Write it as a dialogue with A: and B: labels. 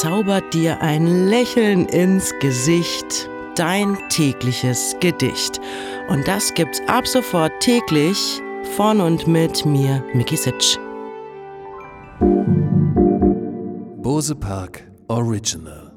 A: zaubert dir ein Lächeln ins Gesicht. Dein tägliches Gedicht. Und das gibt's ab sofort täglich von und mit mir, Miki Sitsch.
B: Bose Park Original